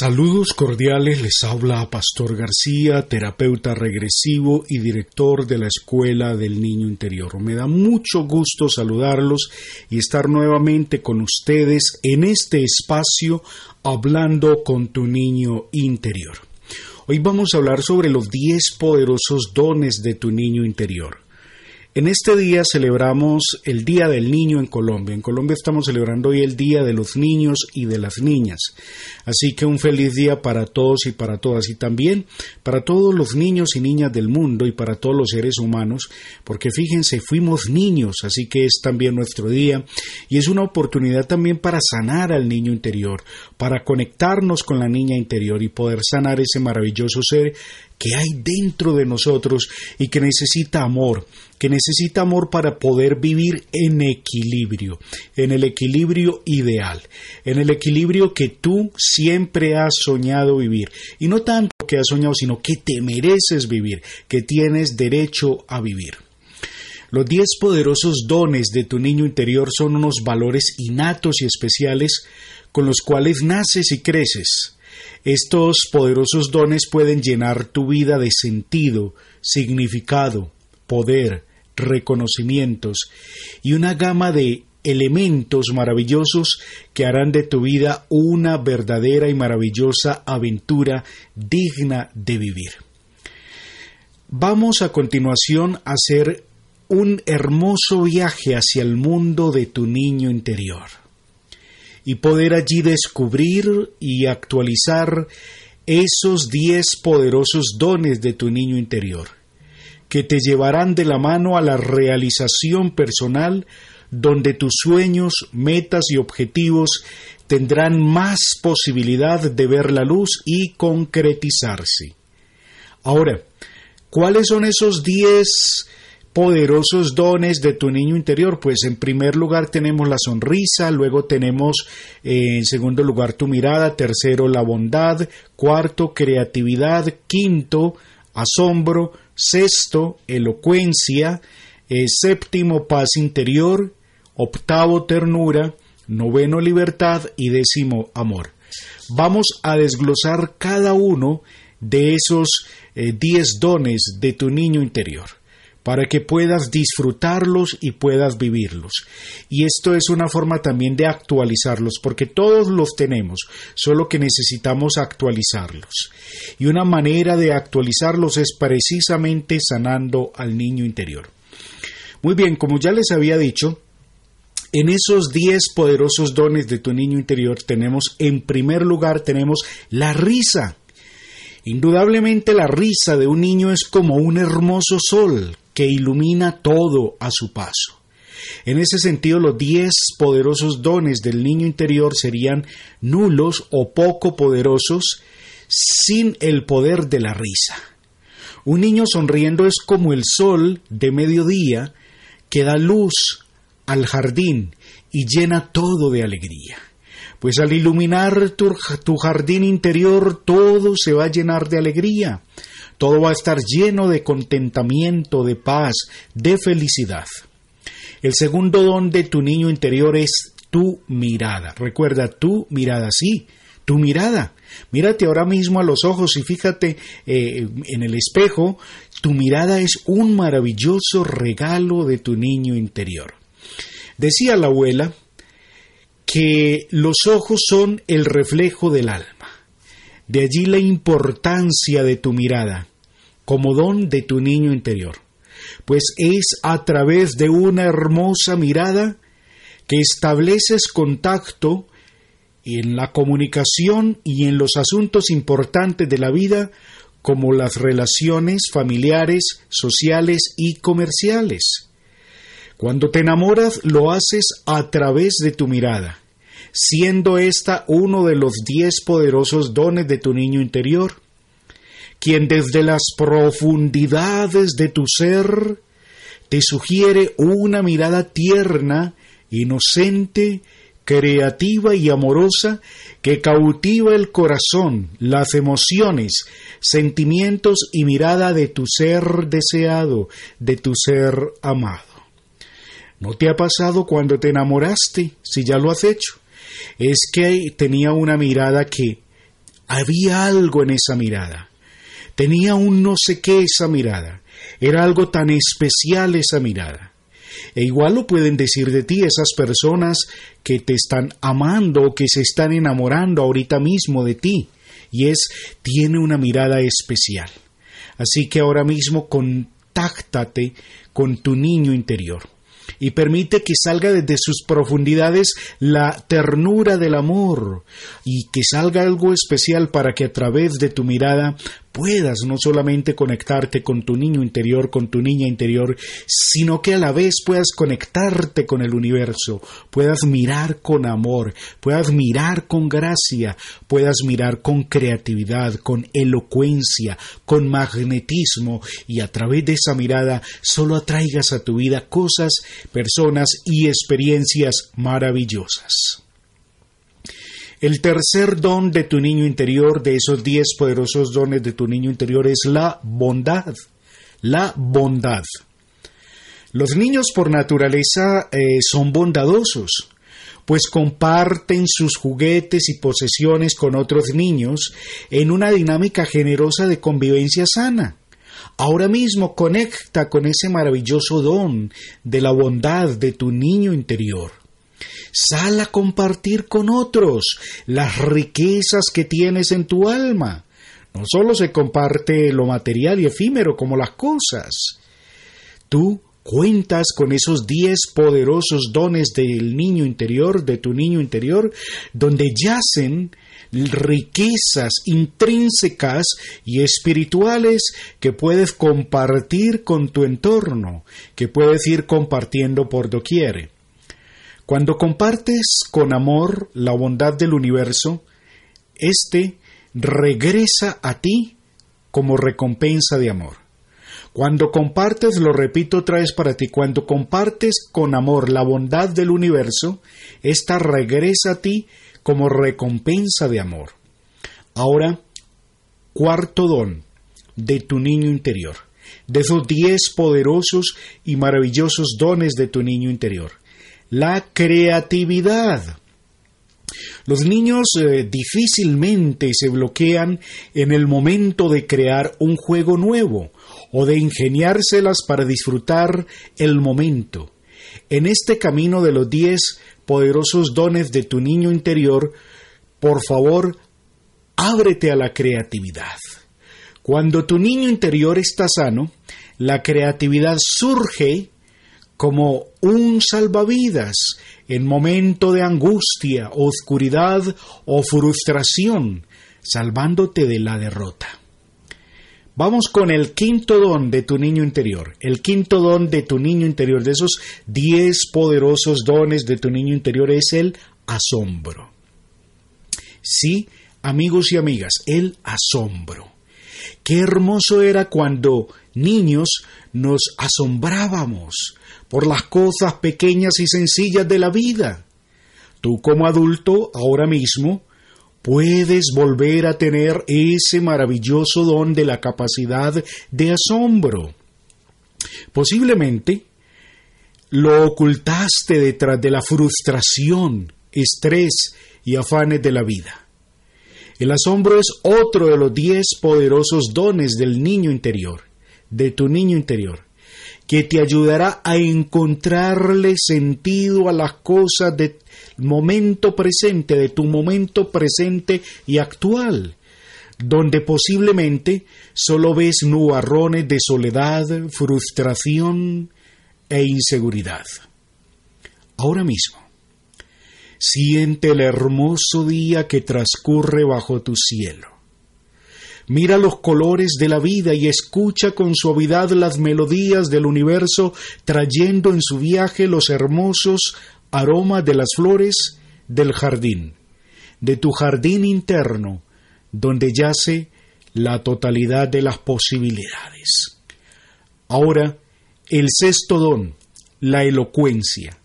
Saludos cordiales, les habla Pastor García, terapeuta regresivo y director de la Escuela del Niño Interior. Me da mucho gusto saludarlos y estar nuevamente con ustedes en este espacio hablando con tu niño interior. Hoy vamos a hablar sobre los 10 poderosos dones de tu niño interior. En este día celebramos el Día del Niño en Colombia. En Colombia estamos celebrando hoy el Día de los Niños y de las Niñas. Así que un feliz día para todos y para todas y también para todos los niños y niñas del mundo y para todos los seres humanos, porque fíjense, fuimos niños, así que es también nuestro día y es una oportunidad también para sanar al niño interior, para conectarnos con la niña interior y poder sanar ese maravilloso ser que hay dentro de nosotros y que necesita amor, que necesita amor para poder vivir en equilibrio, en el equilibrio ideal, en el equilibrio que tú siempre has soñado vivir. Y no tanto que has soñado, sino que te mereces vivir, que tienes derecho a vivir. Los diez poderosos dones de tu niño interior son unos valores innatos y especiales con los cuales naces y creces estos poderosos dones pueden llenar tu vida de sentido, significado, poder, reconocimientos y una gama de elementos maravillosos que harán de tu vida una verdadera y maravillosa aventura digna de vivir. Vamos a continuación a hacer un hermoso viaje hacia el mundo de tu niño interior y poder allí descubrir y actualizar esos diez poderosos dones de tu niño interior, que te llevarán de la mano a la realización personal donde tus sueños, metas y objetivos tendrán más posibilidad de ver la luz y concretizarse. Ahora, ¿cuáles son esos diez poderosos dones de tu niño interior? Pues en primer lugar tenemos la sonrisa, luego tenemos eh, en segundo lugar tu mirada, tercero la bondad, cuarto creatividad, quinto asombro, sexto elocuencia, eh, séptimo paz interior, octavo ternura, noveno libertad y décimo amor. Vamos a desglosar cada uno de esos eh, diez dones de tu niño interior para que puedas disfrutarlos y puedas vivirlos. Y esto es una forma también de actualizarlos, porque todos los tenemos, solo que necesitamos actualizarlos. Y una manera de actualizarlos es precisamente sanando al niño interior. Muy bien, como ya les había dicho, en esos diez poderosos dones de tu niño interior tenemos, en primer lugar, tenemos la risa. Indudablemente la risa de un niño es como un hermoso sol que ilumina todo a su paso. En ese sentido, los diez poderosos dones del niño interior serían nulos o poco poderosos sin el poder de la risa. Un niño sonriendo es como el sol de mediodía que da luz al jardín y llena todo de alegría. Pues al iluminar tu, tu, jardín interior todo se va a llenar de alegría. Todo va a estar lleno de contentamiento, de paz, de felicidad. El segundo don de tu niño interior es tu mirada. Recuerda, tu mirada, sí, tu mirada. Mírate ahora mismo a los ojos y fíjate eh, en el espejo. Tu mirada es un maravilloso regalo de tu niño interior. Decía la abuela que los ojos son el reflejo del alma. De allí la importancia de tu mirada como don de tu niño interior, pues es a través de una hermosa mirada que estableces contacto en la comunicación y en los asuntos importantes de la vida como las relaciones familiares, sociales y comerciales. Cuando te enamoras lo haces a través de tu mirada, siendo esta uno de los diez poderosos dones de tu niño interior quien desde las profundidades de tu ser te sugiere una mirada tierna, inocente, creativa y amorosa que cautiva el corazón, las emociones, sentimientos y mirada de tu ser deseado, de tu ser amado. ¿No te ha pasado cuando te enamoraste, si ya lo has hecho? Es que tenía una mirada que Había algo en esa mirada. Tenía un no sé qué esa mirada. Era algo tan especial esa mirada. E igual lo pueden decir de ti esas personas que te están amando o que se están enamorando ahorita mismo de ti. Y es, tiene una mirada especial. Así que ahora mismo contáctate con tu niño interior y permite que salga desde sus profundidades la ternura del amor y que salga algo especial para que a través de tu mirada puedas no solamente conectarte con tu niño interior, con tu niña interior, sino que a la vez puedas conectarte con el universo, puedas mirar con amor, puedas mirar con gracia, puedas mirar con creatividad, con elocuencia, con magnetismo y a través de esa mirada solo atraigas a tu vida cosas, personas y experiencias maravillosas. El tercer don de tu niño interior, de esos diez poderosos dones de tu niño interior, es la bondad. La bondad. Los niños por naturaleza eh, son bondadosos, pues comparten sus juguetes y posesiones con otros niños en una dinámica generosa de convivencia sana. Ahora mismo conecta con ese maravilloso don de la bondad de tu niño interior. Sal a compartir con otros las riquezas que tienes en tu alma. No solo se comparte lo material y efímero como las cosas. Tú cuentas con esos diez poderosos dones del niño interior, de tu niño interior, donde yacen riquezas intrínsecas y espirituales que puedes compartir con tu entorno, que puedes ir compartiendo por doquier. Cuando compartes con amor la bondad del universo, éste regresa a ti como recompensa de amor. Cuando compartes, lo repito otra vez para ti, cuando compartes con amor la bondad del universo, ésta regresa a ti como recompensa de amor. Ahora, cuarto don de tu niño interior, de esos diez poderosos y maravillosos dones de tu niño interior la creatividad. Los niños eh, difícilmente se bloquean en el momento de crear un juego nuevo o de ingeniárselas para disfrutar el momento. En este camino de los diez poderosos dones de tu niño interior, por favor, ábrete a la creatividad. Cuando tu niño interior está sano, la creatividad surge como un salvavidas en momento de angustia, oscuridad o frustración, salvándote de la derrota. Vamos con el quinto don de tu niño interior, el quinto don de tu niño interior, de esos diez poderosos dones de tu niño interior es el asombro. Sí, amigos y amigas, el asombro. Qué hermoso era cuando niños nos asombrábamos por las cosas pequeñas y sencillas de la vida. Tú como adulto, ahora mismo, puedes volver a tener ese maravilloso don de la capacidad de asombro. Posiblemente lo ocultaste detrás de la frustración, estrés y afanes de la vida. El asombro es otro de los diez poderosos dones del niño interior, de tu niño interior que te ayudará a encontrarle sentido a las cosas del momento presente, de tu momento presente y actual, donde posiblemente solo ves nubarrones de soledad, frustración e inseguridad. Ahora mismo, siente el hermoso día que transcurre bajo tu cielo Mira los colores de la vida y escucha con suavidad las melodías del universo, trayendo en su viaje los hermosos aromas de las flores del jardín, de tu jardín interno, donde yace la totalidad de las posibilidades. Ahora, el sexto don, la elocuencia.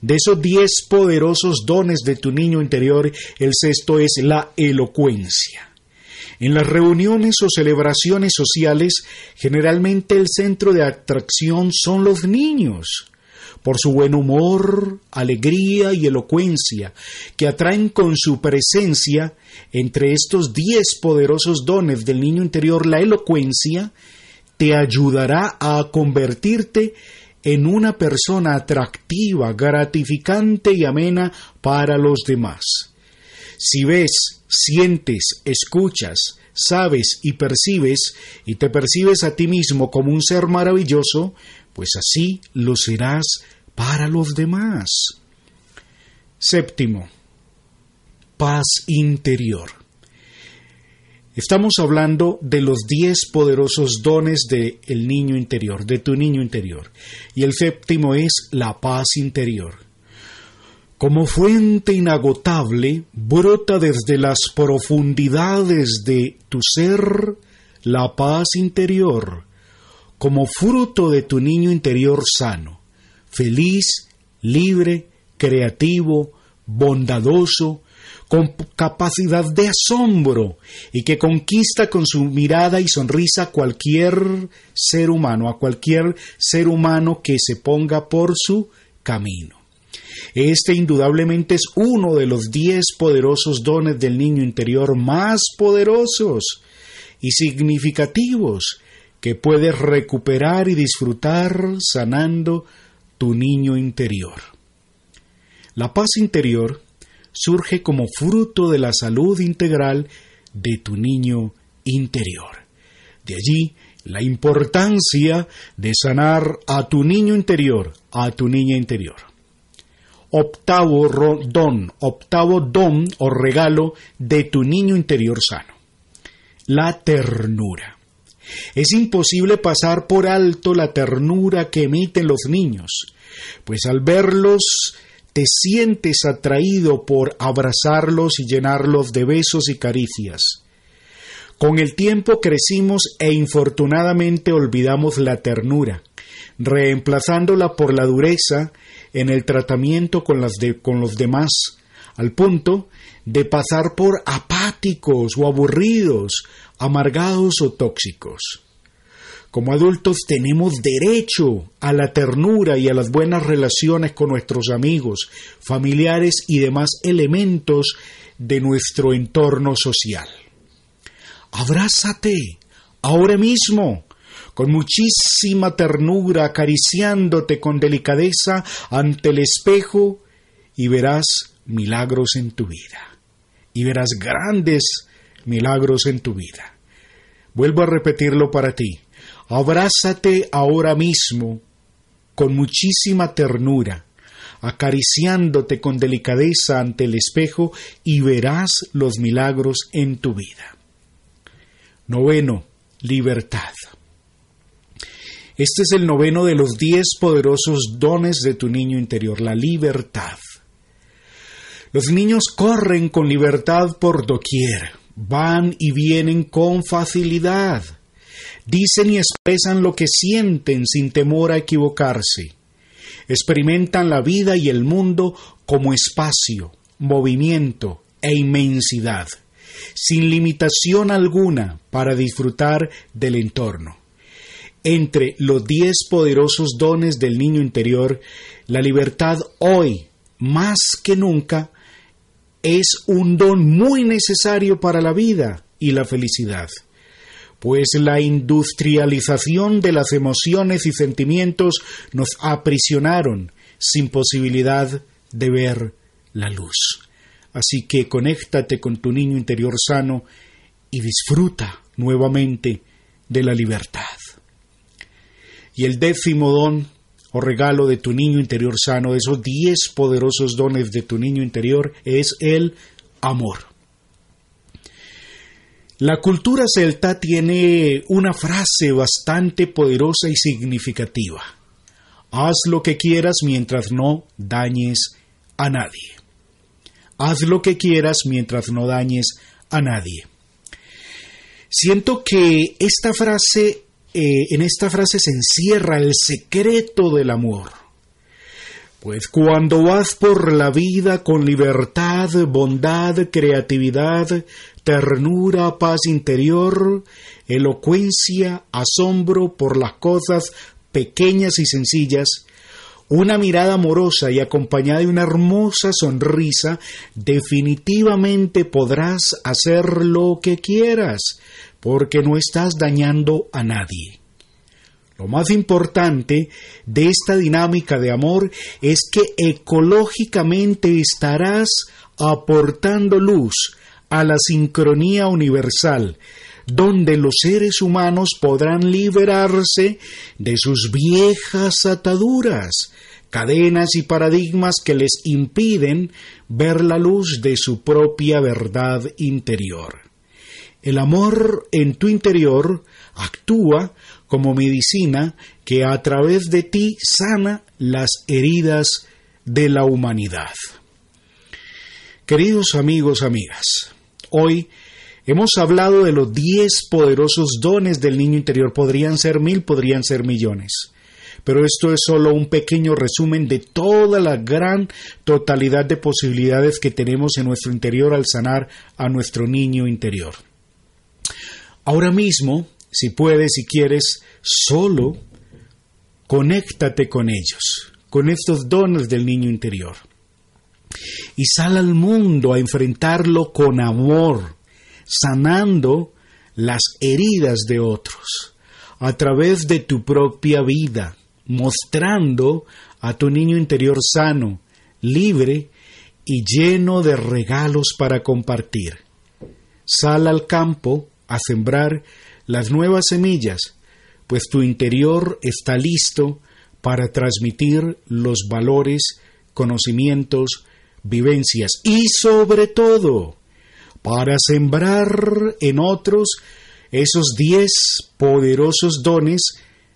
De esos diez poderosos dones de tu niño interior, el sexto es la elocuencia. En las reuniones o celebraciones sociales, generalmente el centro de atracción son los niños, por su buen humor, alegría y elocuencia, que atraen con su presencia entre estos diez poderosos dones del niño interior la elocuencia, te ayudará a convertirte en una persona atractiva, gratificante y amena para los demás. Si ves, sientes, escuchas, sabes y percibes, y te percibes a ti mismo como un ser maravilloso, pues así lo serás para los demás. Séptimo, paz interior. Estamos hablando de los diez poderosos dones del el niño interior, de tu niño interior. Y el séptimo es la paz interior. Como fuente inagotable, brota desde las profundidades de tu ser la paz interior, como fruto de tu niño interior sano feliz, libre, creativo, bondadoso, con capacidad de asombro y que conquista con su mirada y sonrisa a cualquier ser humano, a cualquier ser humano que se ponga por su camino. Este indudablemente es uno de los diez poderosos dones del niño interior más poderosos y significativos que puedes recuperar y disfrutar sanando tu niño interior. La paz interior surge como fruto de la salud integral de tu niño interior. De allí la importancia de sanar a tu niño interior, a tu niña interior. Octavo don, octavo don o regalo de tu niño interior sano. La ternura. Es imposible pasar por alto la ternura que emiten los niños, pues al verlos te sientes atraído por abrazarlos y llenarlos de besos y caricias. Con el tiempo crecimos e infortunadamente olvidamos la ternura, reemplazándola por la dureza en el tratamiento con, con los demás, al punto de pasar por apáticos o aburridos, amargados o tóxicos. Como adultos tenemos derecho a la ternura y a las buenas relaciones con nuestros amigos, familiares y demás elementos de nuestro entorno social. Abrázate ahora mismo con muchísima ternura, acariciándote con delicadeza ante el espejo y verás milagros en tu vida. Y verás grandes milagros en tu vida. Vuelvo a repetirlo para ti. Abrázate ahora mismo con muchísima ternura, acariciándote con delicadeza ante el espejo y verás los milagros en tu vida. Noveno, libertad. Este es el noveno de los diez poderosos dones de tu niño interior, la libertad. Los niños corren con libertad por doquier van y vienen con facilidad. Dicen y expresan lo que sienten sin temor a equivocarse. Experimentan la vida y el mundo como espacio, movimiento e inmensidad, sin limitación alguna para disfrutar del entorno. Entre los diez poderosos dones del niño interior, la libertad hoy, más que nunca, es un don muy necesario para la vida y la felicidad, pues la industrialización de las emociones y sentimientos nos aprisionaron sin posibilidad de ver la luz. Así que conéctate con tu niño interior sano y disfruta nuevamente de la libertad. Y el décimo don o regalo de tu niño interior sano, esos diez poderosos dones de tu niño interior, es el amor. La cultura celta tiene una frase bastante poderosa y significativa. Haz lo que quieras mientras no dañes a nadie. Haz lo que quieras mientras no dañes a nadie. Siento que esta frase eh, en esta frase se encierra el secreto del amor. Pues cuando vas por la vida con libertad, bondad, creatividad, ternura, paz interior, elocuencia, asombro por las cosas pequeñas y sencillas, una mirada amorosa y acompañada de una hermosa sonrisa, definitivamente podrás hacer lo que quieras, porque no estás dañando a nadie. Lo más importante de esta dinámica de amor es que ecológicamente estarás aportando luz a la sincronía universal, donde los seres humanos podrán liberarse de sus viejas ataduras, cadenas y paradigmas que les impiden ver la luz de su propia verdad interior. El amor en tu interior actúa como medicina que a través de ti sana las heridas de la humanidad. Queridos amigos, amigas, hoy hemos hablado de los diez poderosos dones del niño interior. Podrían ser mil, podrían ser millones. Pero esto es solo un pequeño resumen de toda la gran totalidad de posibilidades que tenemos en nuestro interior al sanar a nuestro niño interior. Ahora mismo si puedes, si quieres, solo conéctate con ellos, con estos dones del niño interior. Y sal al mundo a enfrentarlo con amor, sanando las heridas de otros, a través de tu propia vida, mostrando a tu niño interior sano, libre y lleno de regalos para compartir. Sal al campo a sembrar las nuevas semillas, pues tu interior está listo para transmitir los valores, conocimientos, vivencias y sobre todo para sembrar en otros esos diez poderosos dones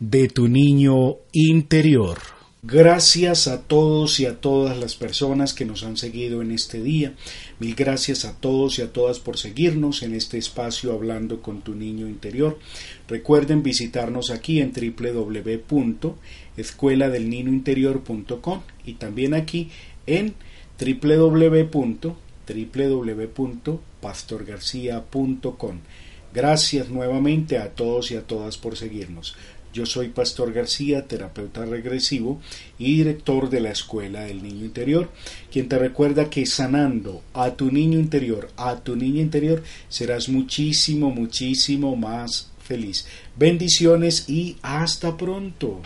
de tu niño interior. Gracias a todos y a todas las personas que nos han seguido en este día. Mil gracias a todos y a todas por seguirnos en este espacio hablando con tu niño interior. Recuerden visitarnos aquí en www.escueladelniñointerior.com y también aquí en www.pastorgarcia.com. Gracias nuevamente a todos y a todas por seguirnos. Yo soy Pastor García, terapeuta regresivo y director de la Escuela del Niño Interior, quien te recuerda que sanando a tu niño interior, a tu niña interior, serás muchísimo, muchísimo más feliz. Bendiciones y hasta pronto.